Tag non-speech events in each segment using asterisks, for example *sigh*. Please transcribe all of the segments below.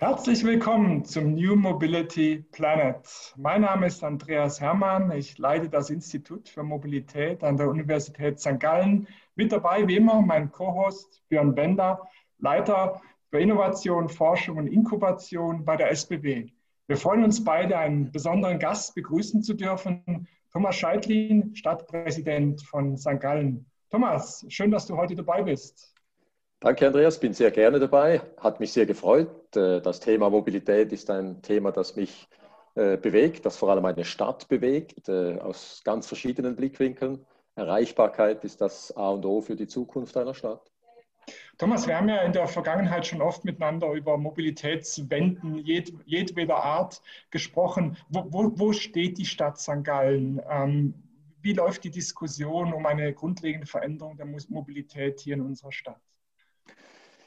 Herzlich willkommen zum New Mobility Planet. Mein Name ist Andreas Hermann. Ich leite das Institut für Mobilität an der Universität St. Gallen. Mit dabei, wie immer, mein Co-Host Björn Bender, Leiter für Innovation, Forschung und Inkubation bei der SBB. Wir freuen uns beide, einen besonderen Gast begrüßen zu dürfen, Thomas Scheidlin, Stadtpräsident von St. Gallen. Thomas, schön, dass du heute dabei bist. Danke, Andreas. Bin sehr gerne dabei. Hat mich sehr gefreut. Äh, das Thema Mobilität ist ein Thema, das mich äh, bewegt, das vor allem eine Stadt bewegt, äh, aus ganz verschiedenen Blickwinkeln. Erreichbarkeit ist das A und O für die Zukunft einer Stadt. Thomas, wir haben ja in der Vergangenheit schon oft miteinander über Mobilitätswenden jed, jedweder Art gesprochen. Wo, wo, wo, steht die Stadt St. Gallen? Ähm, wie läuft die Diskussion um eine grundlegende Veränderung der Mobilität hier in unserer Stadt?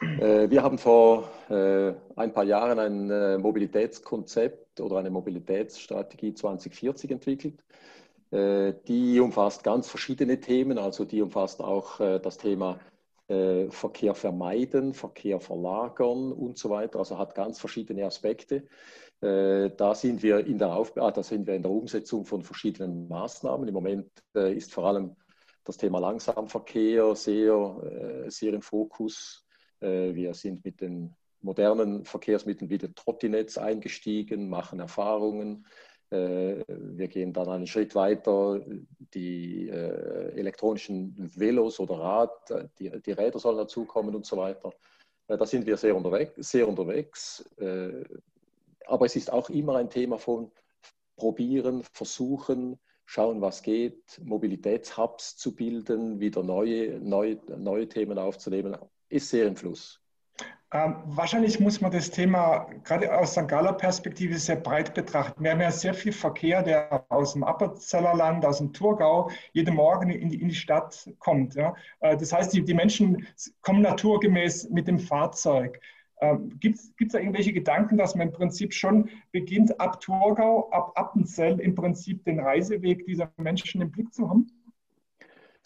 Äh, wir haben vor äh, ein paar Jahren ein äh, Mobilitätskonzept oder eine Mobilitätsstrategie 2040 entwickelt. Die umfasst ganz verschiedene Themen, also die umfasst auch das Thema Verkehr vermeiden, Verkehr verlagern und so weiter. Also hat ganz verschiedene Aspekte. Da sind wir in der Auf ah, da sind wir in der Umsetzung von verschiedenen Maßnahmen. Im Moment ist vor allem das Thema Langsamverkehr sehr, sehr im Fokus. Wir sind mit den modernen Verkehrsmitteln wie den Trottinetz eingestiegen, machen Erfahrungen. Äh, wir gehen dann einen Schritt weiter, die äh, elektronischen Velos oder Rad, die, die Räder sollen dazukommen und so weiter. Äh, da sind wir sehr unterwegs, sehr unterwegs. Aber es ist auch immer ein Thema von probieren, versuchen, schauen, was geht, Mobilitätshubs zu bilden, wieder neue, neue, neue Themen aufzunehmen, ist sehr im Fluss. Ähm, wahrscheinlich muss man das Thema gerade aus St. Galler Perspektive sehr breit betrachten. Wir haben ja sehr viel Verkehr, der aus dem Appenzellerland, aus dem Thurgau, jeden Morgen in die, in die Stadt kommt. Ja? Äh, das heißt, die, die Menschen kommen naturgemäß mit dem Fahrzeug. Ähm, Gibt es da irgendwelche Gedanken, dass man im Prinzip schon beginnt, ab Thurgau, ab Appenzell im Prinzip den Reiseweg dieser Menschen im Blick zu haben?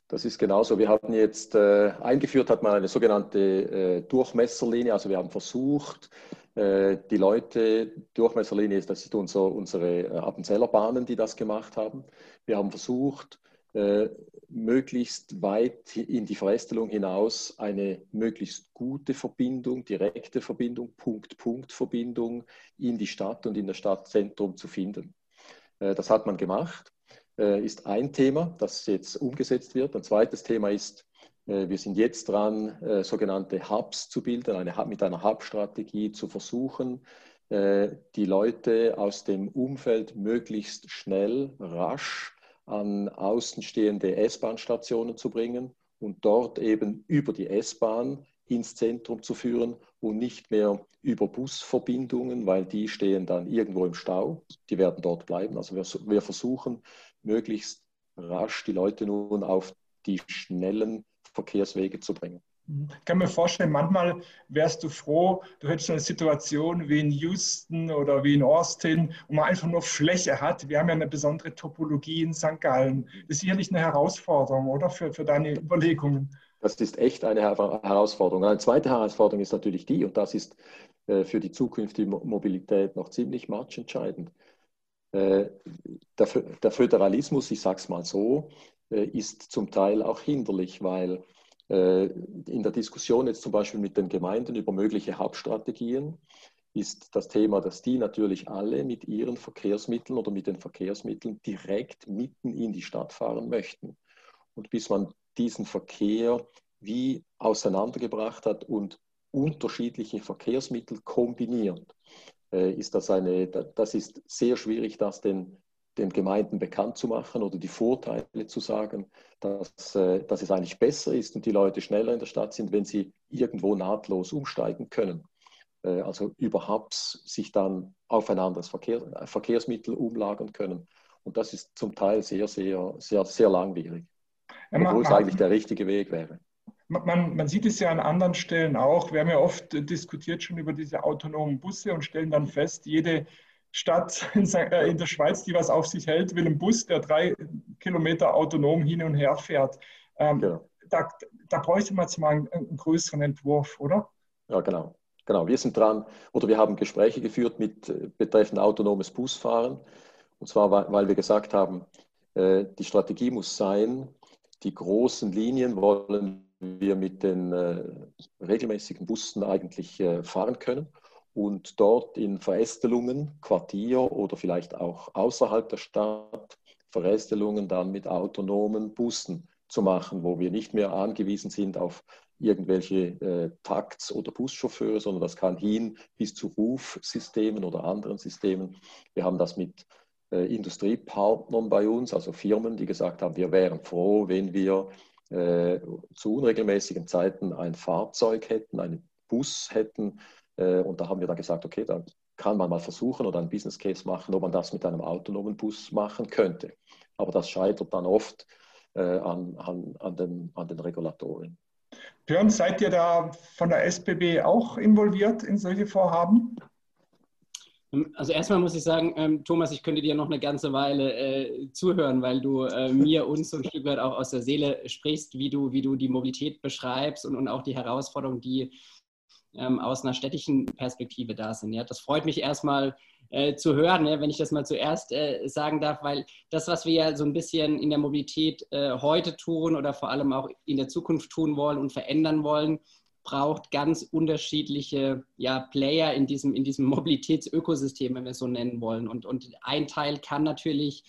Das ist genauso. Wir hatten jetzt äh, eingeführt, hat man eine sogenannte äh, Durchmesserlinie. Also wir haben versucht, äh, die Leute, Durchmesserlinie ist, das sind unser, unsere äh, Appenzeller Bahnen, die das gemacht haben. Wir haben versucht, äh, möglichst weit in die Verästelung hinaus eine möglichst gute Verbindung, direkte Verbindung, Punkt-Punkt-Verbindung in die Stadt und in das Stadtzentrum zu finden. Äh, das hat man gemacht. Äh, ist ein Thema, das jetzt umgesetzt wird. Ein zweites Thema ist, äh, wir sind jetzt dran, äh, sogenannte Hubs zu bilden, eine, mit einer Hub-Strategie zu versuchen, die Leute aus dem Umfeld möglichst schnell, rasch an außenstehende S-Bahn-Stationen zu bringen und dort eben über die S-Bahn ins Zentrum zu führen und nicht mehr über Busverbindungen, weil die stehen dann irgendwo im Stau. Die werden dort bleiben. Also wir, wir versuchen möglichst rasch die Leute nun auf die schnellen Verkehrswege zu bringen. Ich kann mir vorstellen, manchmal wärst du froh, du hättest eine Situation wie in Houston oder wie in Austin, wo man einfach nur Fläche hat. Wir haben ja eine besondere Topologie in St. Gallen. Das ist sicherlich eine Herausforderung, oder? Für, für deine Überlegungen. Das ist echt eine Herausforderung. Eine zweite Herausforderung ist natürlich die, und das ist äh, für die zukünftige Mobilität noch ziemlich matchentscheidend. Äh, der, der Föderalismus, ich sage es mal so, äh, ist zum Teil auch hinderlich, weil äh, in der Diskussion jetzt zum Beispiel mit den Gemeinden über mögliche Hauptstrategien ist das Thema, dass die natürlich alle mit ihren Verkehrsmitteln oder mit den Verkehrsmitteln direkt mitten in die Stadt fahren möchten. Und bis man diesen Verkehr wie auseinandergebracht hat und unterschiedliche Verkehrsmittel kombiniert, äh, ist das eine, das ist sehr schwierig, das den, den Gemeinden bekannt zu machen oder die Vorteile zu sagen, dass, äh, dass es eigentlich besser ist und die Leute schneller in der Stadt sind, wenn sie irgendwo nahtlos umsteigen können. Äh, also überhaupt sich dann auf ein anderes Verkehr, Verkehrsmittel umlagern können. Und das ist zum Teil sehr, sehr, sehr, sehr langwierig. Obwohl es eigentlich der richtige Weg wäre. Man, man sieht es ja an anderen Stellen auch. Wir haben ja oft diskutiert schon über diese autonomen Busse und stellen dann fest, jede Stadt *laughs* in, äh, in der Schweiz, die was auf sich hält, will einen Bus, der drei Kilometer autonom hin und her fährt. Ähm, ja. da, da bräuchte man jetzt mal einen, einen größeren Entwurf, oder? Ja, genau. Genau, wir sind dran oder wir haben Gespräche geführt mit äh, betreffend autonomes Busfahren. Und zwar, weil wir gesagt haben, äh, die Strategie muss sein, die großen Linien wollen wir mit den äh, regelmäßigen Bussen eigentlich fahren können und dort in Verästelungen, Quartier oder vielleicht auch außerhalb der Stadt Verästelungen dann mit autonomen Bussen zu machen, wo wir nicht mehr angewiesen sind auf irgendwelche äh, Takts- oder Buschauffeure, sondern das kann hin bis zu Rufsystemen oder anderen Systemen. Wir haben das mit äh, Industriepartnern bei uns, also Firmen, die gesagt haben, wir wären froh, wenn wir äh, zu unregelmäßigen Zeiten ein Fahrzeug hätten, einen Bus hätten. Äh, und da haben wir dann gesagt, okay, dann kann man mal versuchen oder einen Business Case machen, ob man das mit einem autonomen Bus machen könnte. Aber das scheitert dann oft äh, an, an, an, den, an den Regulatorien. Björn, seid ihr da von der SBB auch involviert in solche Vorhaben? Also erstmal muss ich sagen, ähm, Thomas, ich könnte dir noch eine ganze Weile äh, zuhören, weil du äh, mir uns so ein Stück weit auch aus der Seele sprichst, wie du, wie du die Mobilität beschreibst und, und auch die Herausforderungen, die ähm, aus einer städtischen Perspektive da sind. Ja, das freut mich erstmal äh, zu hören, ne, wenn ich das mal zuerst äh, sagen darf, weil das, was wir ja so ein bisschen in der Mobilität äh, heute tun oder vor allem auch in der Zukunft tun wollen und verändern wollen, braucht ganz unterschiedliche ja, Player in diesem, in diesem Mobilitätsökosystem, wenn wir es so nennen wollen. Und, und ein Teil kann natürlich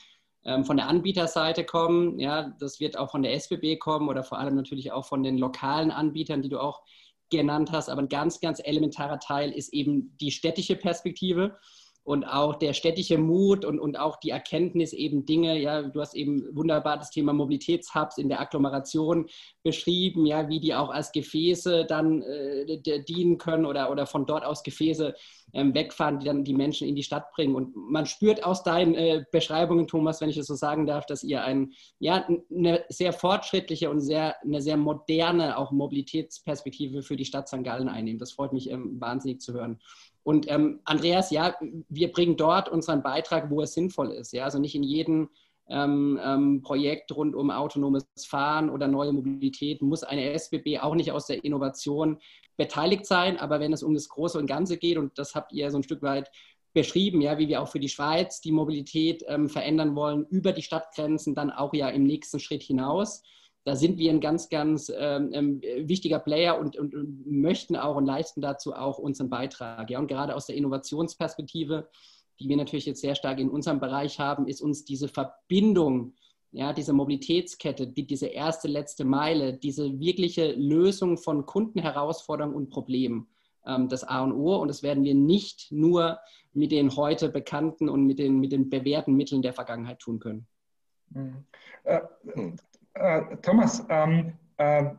ähm, von der Anbieterseite kommen, ja, das wird auch von der SBB kommen oder vor allem natürlich auch von den lokalen Anbietern, die du auch genannt hast. Aber ein ganz, ganz elementarer Teil ist eben die städtische Perspektive und auch der städtische Mut und, und auch die Erkenntnis eben Dinge, ja, du hast eben wunderbar das Thema Mobilitätshubs in der Agglomeration beschrieben, ja, wie die auch als Gefäße dann äh, dienen können oder, oder von dort aus Gefäße ähm, wegfahren, die dann die Menschen in die Stadt bringen. Und man spürt aus deinen äh, Beschreibungen, Thomas, wenn ich es so sagen darf, dass ihr ein, ja, eine sehr fortschrittliche und sehr, eine sehr moderne auch Mobilitätsperspektive für die Stadt St. Gallen einnehmt. Das freut mich ähm, wahnsinnig zu hören. Und ähm, Andreas, ja, wir bringen dort unseren Beitrag, wo es sinnvoll ist. Ja? Also nicht in jedem ähm, ähm, Projekt rund um autonomes Fahren oder neue Mobilität muss eine SBB auch nicht aus der Innovation beteiligt sein. Aber wenn es um das Große und Ganze geht, und das habt ihr so ein Stück weit beschrieben, ja, wie wir auch für die Schweiz die Mobilität ähm, verändern wollen, über die Stadtgrenzen, dann auch ja im nächsten Schritt hinaus da sind wir ein ganz, ganz ähm, ähm, wichtiger Player und, und, und, möchten auch und leisten dazu auch unseren Beitrag. Ja, und gerade aus der Innovationsperspektive, die wir natürlich jetzt sehr stark in unserem Bereich haben, ist uns diese Verbindung, ja, diese Mobilitätskette, die, diese erste, letzte Meile, diese wirkliche Lösung von Kundenherausforderungen und Problemen ähm, das A und O. Und das werden wir nicht nur mit den heute bekannten und mit den, mit den bewährten Mitteln der Vergangenheit tun können. Äh, Thomas, ähm, äh,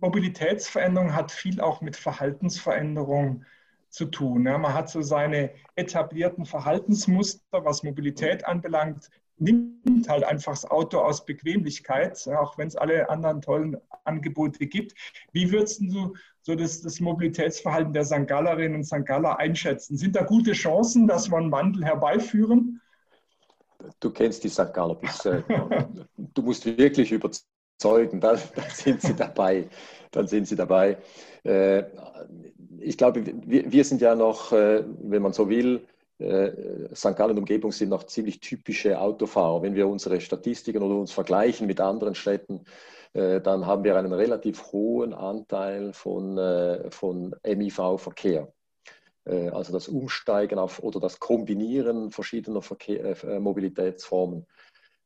Mobilitätsveränderung hat viel auch mit Verhaltensveränderung zu tun. Ja. Man hat so seine etablierten Verhaltensmuster, was Mobilität anbelangt, nimmt halt einfach das Auto aus Bequemlichkeit, auch wenn es alle anderen tollen Angebote gibt. Wie würdest du so das, das Mobilitätsverhalten der St. Gallerinnen und St. Galler einschätzen? Sind da gute Chancen, dass wir einen Wandel herbeiführen? Du kennst die St. Galler bis, äh, du musst wirklich überzeugen, dann, dann, sind sie dabei. Dann sind sie dabei. Äh, ich glaube, wir, sind ja noch, äh, wenn man so will, äh, St. Gallen Umgebung sind noch ziemlich typische Autofahrer. Wenn wir unsere Statistiken oder uns vergleichen mit anderen Städten, dann haben wir einen relativ hohen Anteil von, von MIV-Verkehr. Äh, also das Umsteigen auf oder das Kombinieren verschiedener Verkehr, äh, Mobilitätsformen,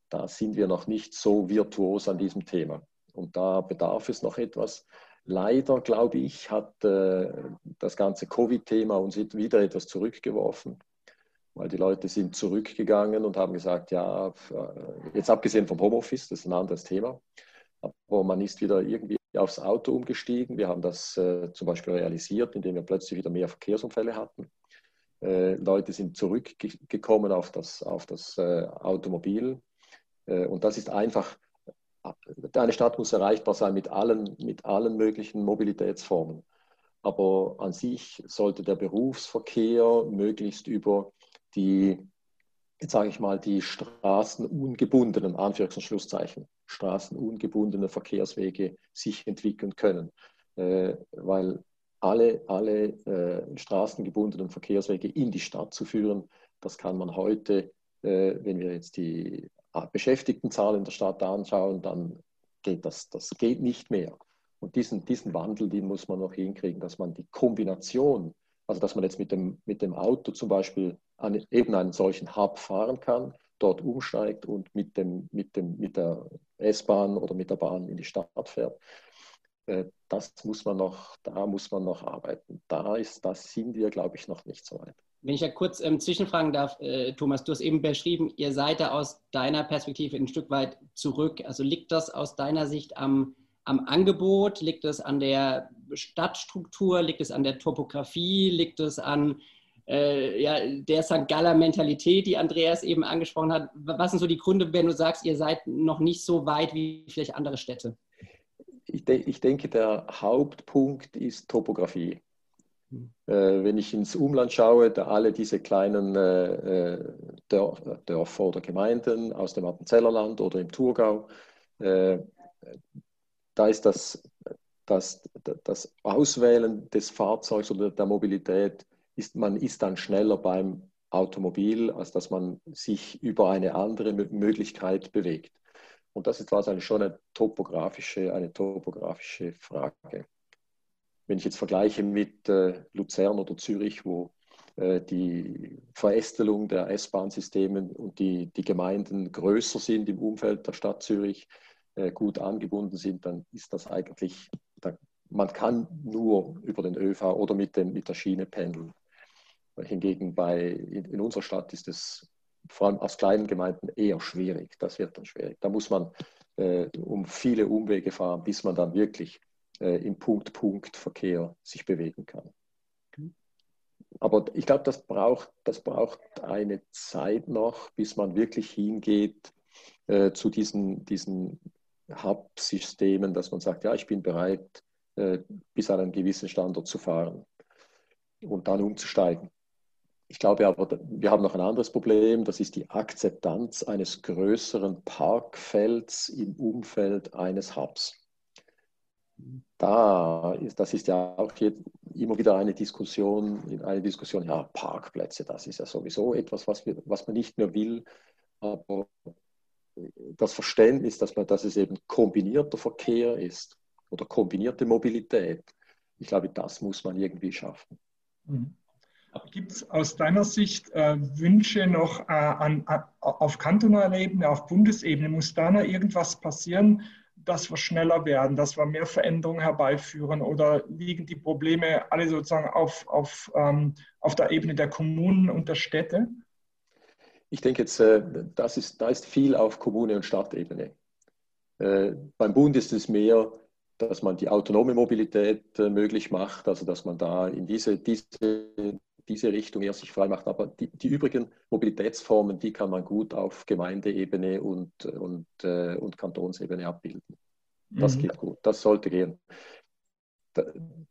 da sind wir noch nicht so virtuos an diesem Thema. Und da bedarf es noch etwas. Leider, glaube ich, hat äh, das ganze Covid-Thema uns wieder etwas zurückgeworfen, weil die Leute sind zurückgegangen und haben gesagt, ja, äh, jetzt abgesehen vom Homeoffice, das ist ein anderes Thema, aber man ist wieder irgendwie aufs Auto umgestiegen. Wir haben das äh, zum Beispiel realisiert, indem wir plötzlich wieder mehr Verkehrsunfälle hatten. Äh, Leute sind zurückgekommen auf das, auf das äh, Automobil. Äh, und das ist einfach eine Stadt muss erreichbar sein mit allen, mit allen möglichen Mobilitätsformen. Aber an sich sollte der Berufsverkehr möglichst über die, sage ich mal, die straßenungebundenen, Anführungs- und Schlusszeichen, straßenungebundene Verkehrswege sich entwickeln können. Äh, weil alle, alle äh, straßengebundenen Verkehrswege in die Stadt zu führen, das kann man heute, äh, wenn wir jetzt die Beschäftigtenzahl in der Stadt anschauen, dann geht das, das geht nicht mehr. Und diesen, diesen Wandel, den muss man noch hinkriegen, dass man die Kombination, also dass man jetzt mit dem, mit dem Auto zum Beispiel an eben einen solchen Hub fahren kann, dort umsteigt und mit, dem, mit, dem, mit der S-Bahn oder mit der Bahn in die Stadt fährt. Äh, das muss man noch, da muss man noch arbeiten. Da ist, das sind wir, glaube ich, noch nicht so weit. Wenn ich ja kurz ähm, zwischenfragen darf, äh, Thomas, du hast eben beschrieben, ihr seid da aus deiner Perspektive ein Stück weit zurück. Also liegt das aus deiner Sicht am, am Angebot? Liegt es an der Stadtstruktur? Liegt es an der Topografie? Liegt es an äh, ja, der St. Galler Mentalität, die Andreas eben angesprochen hat? Was sind so die Gründe, wenn du sagst, ihr seid noch nicht so weit wie vielleicht andere Städte? Ich, de ich denke, der Hauptpunkt ist Topografie. Äh, wenn ich ins Umland schaue, da alle diese kleinen äh, äh Dörfer oder Gemeinden aus dem Appenzellerland oder im Thurgau, da ist das, das, das Auswählen des Fahrzeugs oder der Mobilität, ist, man ist dann schneller beim Automobil, als dass man sich über eine andere Möglichkeit bewegt. Und das ist wahrscheinlich schon eine topografische, eine topografische Frage wenn ich jetzt vergleiche mit äh, Luzern oder Zürich, wo äh, die Verästelung der S-Bahn-Systeme und die, die Gemeinden größer sind im Umfeld der Stadt Zürich, gut angebunden sind, dann ist das eigentlich, man kann nur über den ÖV oder mit, dem, mit der Schiene pendeln. Hingegen bei, in, in unserer Stadt ist es vor allem aus kleinen Gemeinden eher schwierig. Das wird dann schwierig. Da muss man äh, um viele Umwege fahren, bis man dann wirklich äh, im Punkt-Punkt-Verkehr sich bewegen kann. Aber ich glaube, das braucht, das braucht eine Zeit noch, bis man wirklich hingeht äh, zu diesen, diesen Hub-Systemen, dass man sagt, ja, ich bin bereit, äh, bis an einen gewissen Standort zu fahren und dann umzusteigen. Ich glaube aber, wir haben noch ein anderes Problem, das ist die Akzeptanz eines größeren Parkfelds im Umfeld eines Hubs. Da ist, das ist ja auch jetzt immer wieder eine Diskussion, eine Diskussion, ja, Parkplätze, das ist ja sowieso etwas, was, wir, was man nicht mehr will, aber das Verständnis, dass, man, dass es eben kombinierter Verkehr ist oder kombinierte Mobilität, ich glaube, das muss man irgendwie schaffen. Mhm. Gibt es aus deiner Sicht äh, Wünsche noch äh, an, auf kantonaler Ebene, auf Bundesebene? Muss da noch irgendwas passieren, dass wir schneller werden, dass wir mehr Veränderungen herbeiführen oder liegen die Probleme alle sozusagen auf, auf, ähm, auf der Ebene der Kommunen und der Städte? Ich denke jetzt, äh, das ist, da ist viel auf Kommune- und Stadtebene. Äh, beim Bund ist es mehr, dass man die autonome Mobilität äh, möglich macht, also dass man da in diese, diese, diese Richtung eher sich frei macht. Aber die, die übrigen Mobilitätsformen, die kann man gut auf Gemeindeebene und, und, und Kantonsebene abbilden. Das mhm. geht gut, das sollte gehen.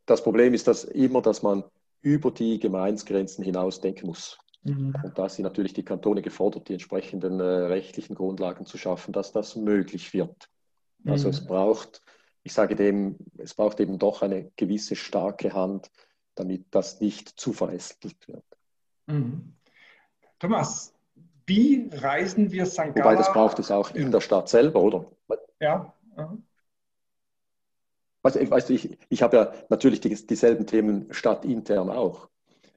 Das Problem ist dass immer, dass man über die Gemeinsgrenzen hinaus denken muss. Mhm. Und da sind natürlich die Kantone gefordert, die entsprechenden äh, rechtlichen Grundlagen zu schaffen, dass das möglich wird. Also mhm. es braucht, ich sage dem, es braucht eben doch eine gewisse starke Hand, damit das nicht zu verästelt wird. Mhm. Thomas, wie reisen wir St. Wobei das braucht es auch in der Stadt selber, oder? Ja. Du, weißt du ich, ich habe ja natürlich die, dieselben Themen stadtintern auch.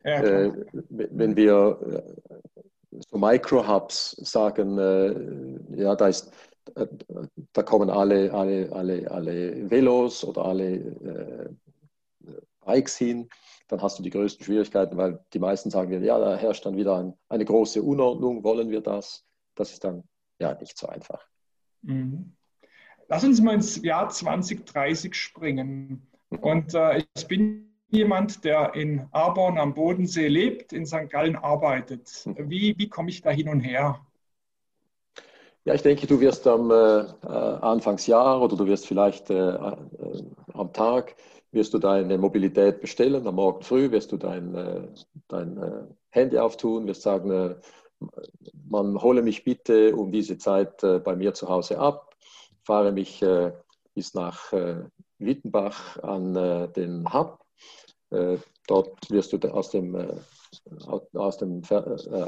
Ja, äh, wenn wir äh, so Micro-Hubs sagen, äh, ja, da ist äh, da kommen alle, alle, alle, alle Velos oder alle äh, Bikes hin dann hast du die größten Schwierigkeiten, weil die meisten sagen, ja, da herrscht dann wieder ein, eine große Unordnung, wollen wir das? Das ist dann ja nicht so einfach. Mhm. Lass uns mal ins Jahr 2030 springen. Und äh, ich bin jemand, der in Arborn am Bodensee lebt, in St. Gallen arbeitet. Wie, wie komme ich da hin und her? Ja, ich denke, du wirst am äh, Anfangsjahr oder du wirst vielleicht äh, äh, am Tag wirst du deine Mobilität bestellen. Am Morgen früh wirst du dein, äh, dein äh, Handy auftun, wirst sagen, äh, man hole mich bitte um diese Zeit bei mir zu Hause ab, fahre mich bis nach Wittenbach an den Hub. Dort wirst du aus dem, aus dem,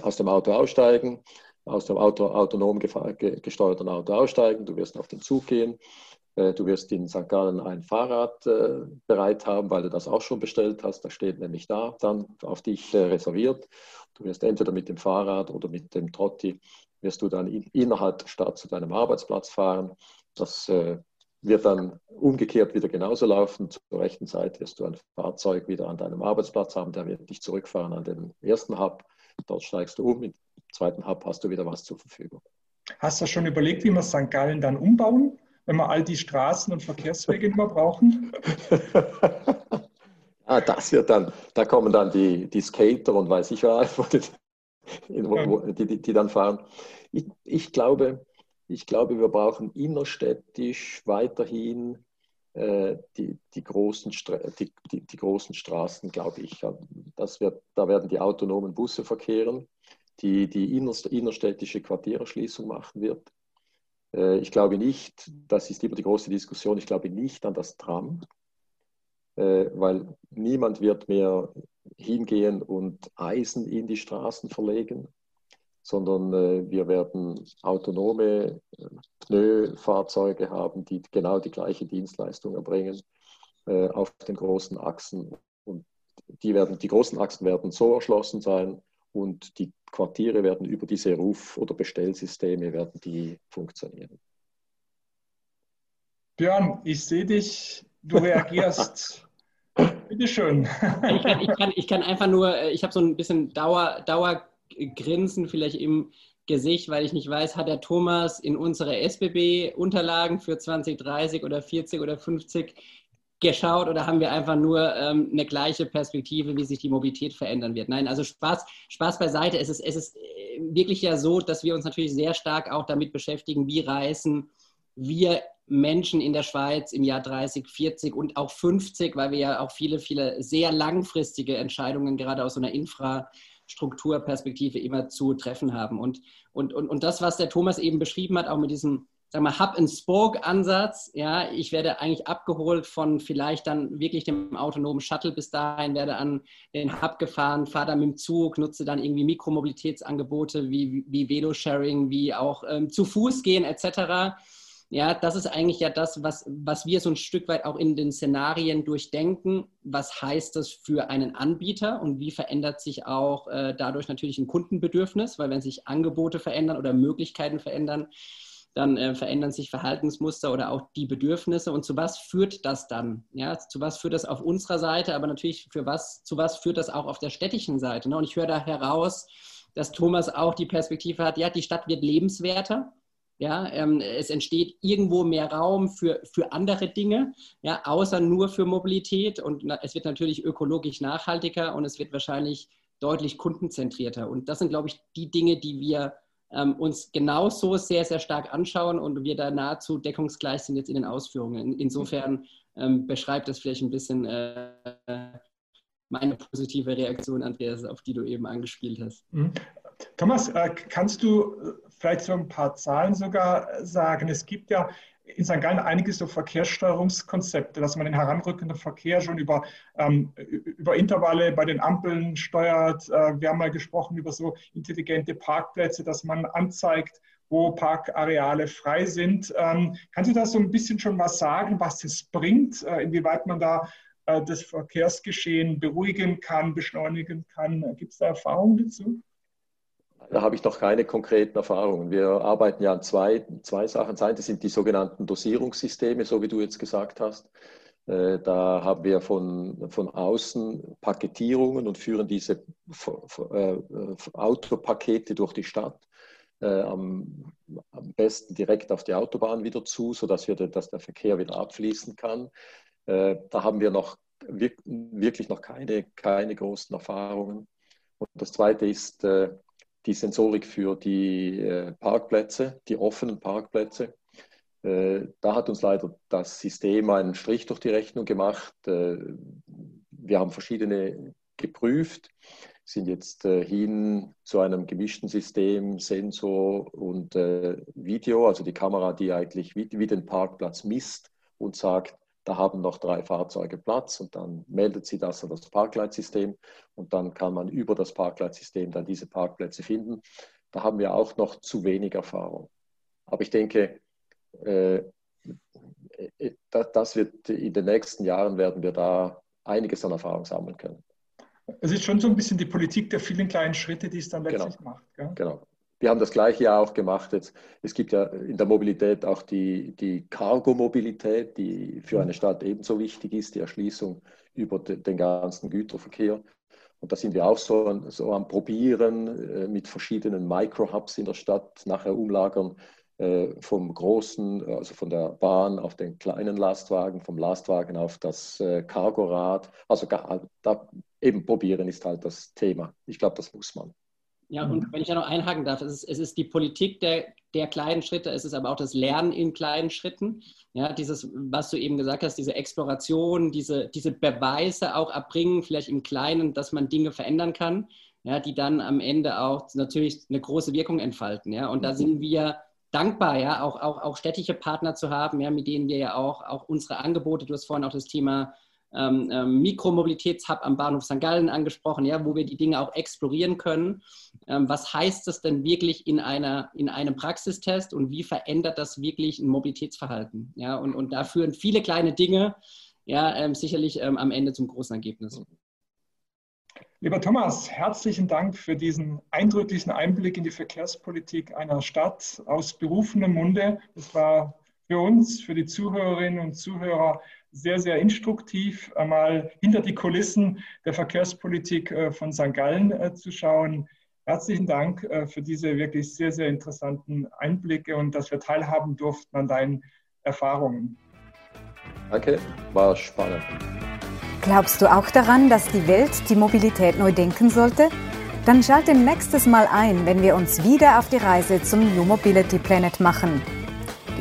aus dem Auto aussteigen, aus dem Auto, autonom gesteuerten Auto aussteigen, du wirst auf den Zug gehen, äh, du wirst in St. Gallen ein Fahrrad äh, bereit haben, weil du das auch schon bestellt hast. Das steht nämlich da, dann auf dich äh, reserviert. Du wirst entweder mit dem Fahrrad oder mit dem Trotti, wirst du dann innerhalb der Stadt zu deinem Arbeitsplatz fahren. Das wird dann umgekehrt wieder genauso laufen. Zur rechten Zeit wirst du ein Fahrzeug wieder an deinem Arbeitsplatz haben, der wird dich zurückfahren an den ersten Hub. Dort steigst du um, im zweiten Hub hast du wieder was zur Verfügung. Hast du schon überlegt, wie wir St. Gallen dann umbauen? wenn wir all die Straßen und Verkehrswege mehr brauchen? *laughs* ah, das wird dann, da kommen dann die, die Skater und weiß ich was, die, die, die dann fahren. Ich, ich, glaube, ich glaube, wir brauchen innerstädtisch weiterhin äh, die, die, großen die, die, die, großen Straßen, glaube ich. Das wird, da werden die autonomen Busse verkehren, die die innerstädtische Quartiererschließung machen wird. Äh, ich glaube nicht, das ist immer die große Diskussion, ich glaube nicht an das Tram, äh, weil niemand wird mehr hingehen und Eisen in die Straßen verlegen, sondern äh, wir werden autonome Pneu-Fahrzeuge haben, die genau die gleiche Dienstleistung erbringen auf den großen Achsen. Und die, werden, die großen Achsen werden so erschlossen sein, und die Quartiere werden über diese Ruf- oder Bestellsysteme werden die funktionieren. Björn, ich sehe dich, du reagierst. *laughs* Bitte schön. Ich kann, ich, kann, ich kann einfach nur, äh, ich habe so ein bisschen Dauer, Dauergrinsen vielleicht im Gesicht, weil ich nicht weiß, hat der Thomas in unsere SBB-Unterlagen für 2030 oder 40 oder 50 geschaut oder haben wir einfach nur ähm, eine gleiche Perspektive, wie sich die Mobilität verändern wird? Nein, also Spaß, Spaß beiseite. Es ist, es ist äh, wirklich ja so, dass wir uns natürlich sehr stark auch damit beschäftigen, wie reisen wir Menschen in der Schweiz im Jahr 30, 40 und auch 50, weil wir ja auch viele, viele sehr langfristige Entscheidungen gerade aus so einer Infrastrukturperspektive immer zu treffen haben. Und, und, und, und das, was der Thomas eben beschrieben hat, auch mit diesem sag mal, Hub-and-Spoke-Ansatz. Ja, ich werde eigentlich abgeholt von vielleicht dann wirklich dem autonomen Shuttle bis dahin, werde an den Hub gefahren, fahre dann mit dem Zug, nutze dann irgendwie Mikromobilitätsangebote wie, wie Velo-Sharing, wie auch ähm, zu Fuß gehen etc. Ja, das ist eigentlich ja das, was, was wir so ein Stück weit auch in den Szenarien durchdenken. Was heißt das für einen Anbieter und wie verändert sich auch äh, dadurch natürlich ein Kundenbedürfnis? Weil wenn sich Angebote verändern oder Möglichkeiten verändern, dann äh, verändern sich Verhaltensmuster oder auch die Bedürfnisse. Und zu was führt das dann? Ja, zu was führt das auf unserer Seite, aber natürlich für was, zu was führt das auch auf der städtischen Seite? Ne? Und ich höre da heraus, dass Thomas auch die Perspektive hat, ja, die Stadt wird lebenswerter. Ja, ähm, es entsteht irgendwo mehr Raum für, für andere Dinge, ja, außer nur für Mobilität. Und na, es wird natürlich ökologisch nachhaltiger und es wird wahrscheinlich deutlich kundenzentrierter. Und das sind, glaube ich, die Dinge, die wir ähm, uns genauso sehr, sehr stark anschauen und wir da nahezu deckungsgleich sind jetzt in den Ausführungen. Insofern ähm, beschreibt das vielleicht ein bisschen äh, meine positive Reaktion, Andreas, auf die du eben angespielt hast. Thomas, äh, kannst du äh, vielleicht so ein paar Zahlen sogar sagen? Es gibt ja in St. Gallen einige so Verkehrssteuerungskonzepte, dass man den heranrückenden Verkehr schon über, ähm, über Intervalle bei den Ampeln steuert. Äh, wir haben mal gesprochen über so intelligente Parkplätze, dass man anzeigt, wo Parkareale frei sind. Ähm, kannst du da so ein bisschen schon was sagen, was es bringt, äh, inwieweit man da äh, das Verkehrsgeschehen beruhigen kann, beschleunigen kann? Gibt es da Erfahrungen dazu? Da habe ich noch keine konkreten Erfahrungen. Wir arbeiten ja an zwei, zwei Sachen. Das eine sind die sogenannten Dosierungssysteme, so wie du jetzt gesagt hast. Äh, da haben wir von, von außen Paketierungen und führen diese äh, Autopakete durch die Stadt. Äh, am, am, besten direkt auf die Autobahn wieder zu, sodass wir, dass der Verkehr wieder abfließen kann. Da haben wir noch wirklich noch keine, keine großen Erfahrungen. Und das Zweite ist die Sensorik für die äh, Parkplätze, die offenen Parkplätze. Äh, da hat uns leider das System einen Strich durch die Rechnung gemacht. Äh, wir haben verschiedene geprüft, sind jetzt hin zu einem gemischten System, Sensor und Video, also die Kamera, die eigentlich wie den Parkplatz misst und sagt, da haben noch drei Fahrzeuge Platz und dann meldet sie das an das Parkleitsystem und dann kann man über das Parkleitsystem dann diese Parkplätze finden. Da haben wir auch noch zu wenig Erfahrung. Aber ich denke, äh, äh, das wird in den nächsten Jahren werden wir da einiges an Erfahrung sammeln können. Es ist schon so ein bisschen die Politik der vielen kleinen Schritte, die es dann genau. letztlich genau. macht. Gell? Genau. Wir haben das gleiche ja auch gemacht. Jetzt, es gibt ja in der Mobilität auch die, die Cargo-Mobilität, die für eine Stadt ebenso wichtig ist, die Erschließung über den ganzen Güterverkehr. Und da sind wir auch so, so am Probieren äh, mit verschiedenen Micro-Hubs in der Stadt, nachher umlagern äh, vom großen, also von der Bahn auf den kleinen Lastwagen, vom Lastwagen auf das äh, Cargorad. Also da eben probieren ist halt das Thema. Ich glaube, das muss man. Ja, und wenn ich da noch einhaken darf, es ist, es ist die Politik der, der kleinen Schritte, es ist aber auch das Lernen in kleinen Schritten. Ja, dieses, was du eben gesagt hast, diese Exploration, diese, diese Beweise auch erbringen, vielleicht im Kleinen, dass man Dinge verändern kann, ja, die dann am Ende auch natürlich eine große Wirkung entfalten. Ja, und da sind wir dankbar, ja, auch, auch, auch städtische Partner zu haben, ja, mit denen wir ja auch, auch unsere Angebote, du hast vorhin auch das Thema ähm, ähm, Mikromobilitätshub am Bahnhof St. Gallen angesprochen, ja, wo wir die Dinge auch explorieren können. Ähm, was heißt das denn wirklich in, einer, in einem Praxistest und wie verändert das wirklich ein Mobilitätsverhalten? Ja, und, und da führen viele kleine Dinge ja, ähm, sicherlich ähm, am Ende zum großen Ergebnis. Lieber Thomas, herzlichen Dank für diesen eindrücklichen Einblick in die Verkehrspolitik einer Stadt aus berufenem Munde. Es war für uns, für die Zuhörerinnen und Zuhörer sehr, sehr instruktiv, einmal hinter die Kulissen der Verkehrspolitik äh, von St. Gallen äh, zu schauen. Herzlichen Dank äh, für diese wirklich sehr, sehr interessanten Einblicke und dass wir teilhaben durften an deinen Erfahrungen. Danke, war spannend. Glaubst du auch daran, dass die Welt die Mobilität neu denken sollte? Dann schalte nächstes Mal ein, wenn wir uns wieder auf die Reise zum New Mobility Planet machen.